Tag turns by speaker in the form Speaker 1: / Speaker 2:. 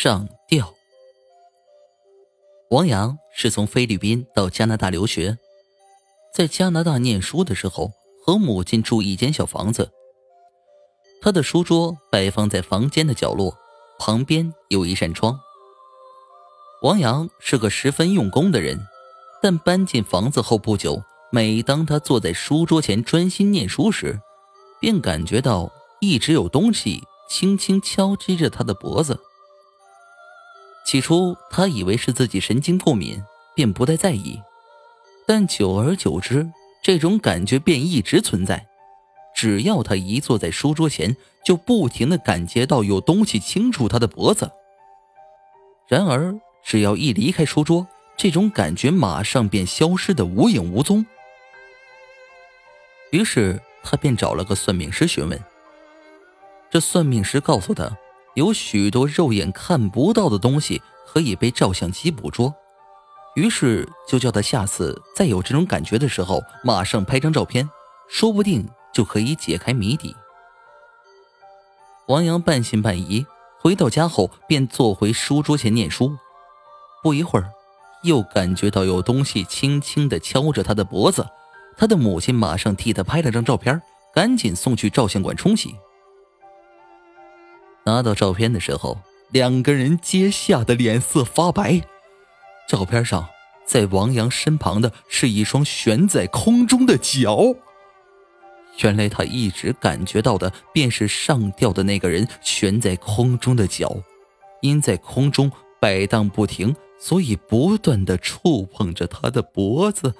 Speaker 1: 上吊。王阳是从菲律宾到加拿大留学，在加拿大念书的时候，和母亲住一间小房子。他的书桌摆放在房间的角落，旁边有一扇窗。王阳是个十分用功的人，但搬进房子后不久，每当他坐在书桌前专心念书时，便感觉到一直有东西轻轻敲击着他的脖子。起初，他以为是自己神经过敏，便不太在意。但久而久之，这种感觉便一直存在。只要他一坐在书桌前，就不停的感觉到有东西轻触他的脖子。然而，只要一离开书桌，这种感觉马上便消失的无影无踪。于是，他便找了个算命师询问。这算命师告诉他。有许多肉眼看不到的东西可以被照相机捕捉，于是就叫他下次再有这种感觉的时候，马上拍张照片，说不定就可以解开谜底。王阳半信半疑，回到家后便坐回书桌前念书。不一会儿，又感觉到有东西轻轻地敲着他的脖子，他的母亲马上替他拍了张照片，赶紧送去照相馆冲洗。拿到照片的时候，两个人皆吓得脸色发白。照片上，在王阳身旁的是一双悬在空中的脚。原来他一直感觉到的便是上吊的那个人悬在空中的脚，因在空中摆荡不停，所以不断的触碰着他的脖子。